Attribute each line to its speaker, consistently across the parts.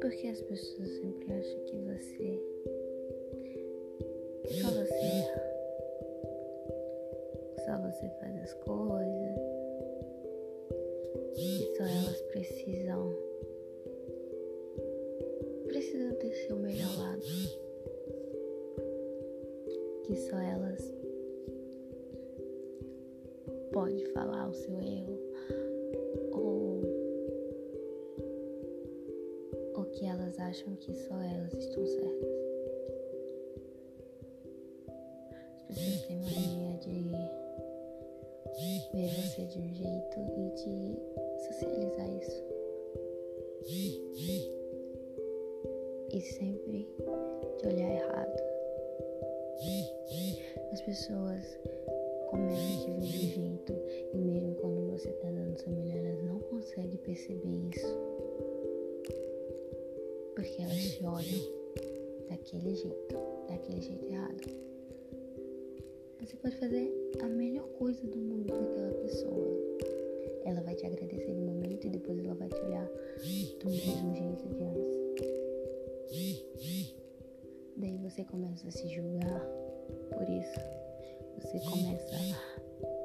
Speaker 1: Porque as pessoas sempre acham que você. Só você erra. Só você faz as coisas. E só elas precisam. Precisam ter seu melhor lado. Que só elas pode falar o seu erro que elas acham que só elas estão certas. As pessoas têm mania de ver você de um jeito e de socializar isso. E sempre de olhar errado. As pessoas ver de um jeito e mesmo quando você está dando seu melhor, elas não conseguem perceber isso porque elas te olham daquele jeito, daquele jeito errado. Você pode fazer a melhor coisa do mundo para aquela pessoa. Ela vai te agradecer no momento e depois ela vai te olhar do mesmo jeito de antes. Daí você começa a se julgar por isso. Você começa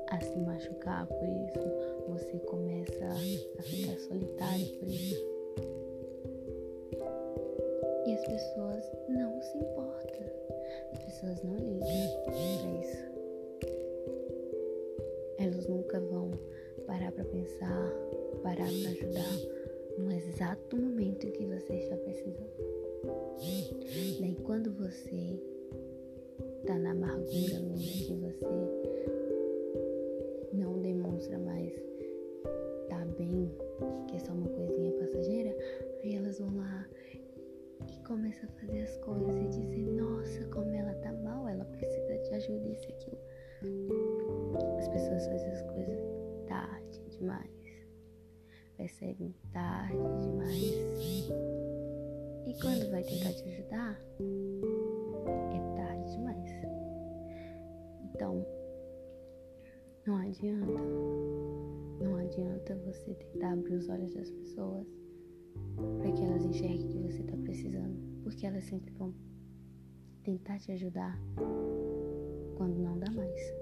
Speaker 1: a se machucar por isso. Você começa a ficar solitário por isso. E as pessoas não se importam. As pessoas não ligam para isso. Elas nunca vão parar para pensar, parar para ajudar no exato momento em que você está precisando. Daí quando você tá na amargura mesmo que você não demonstra mais tá bem, que é só uma coisinha passageira, aí elas vão lá começa a fazer as coisas e dizer, nossa, como ela tá mal, ela precisa de ajuda, isso e aquilo. As pessoas fazem as coisas tarde demais. Percebem tarde demais. E quando vai tentar te ajudar, não adianta. Não adianta você tentar abrir os olhos das pessoas para que elas enxerguem que você está precisando, porque elas sempre vão tentar te ajudar quando não dá mais.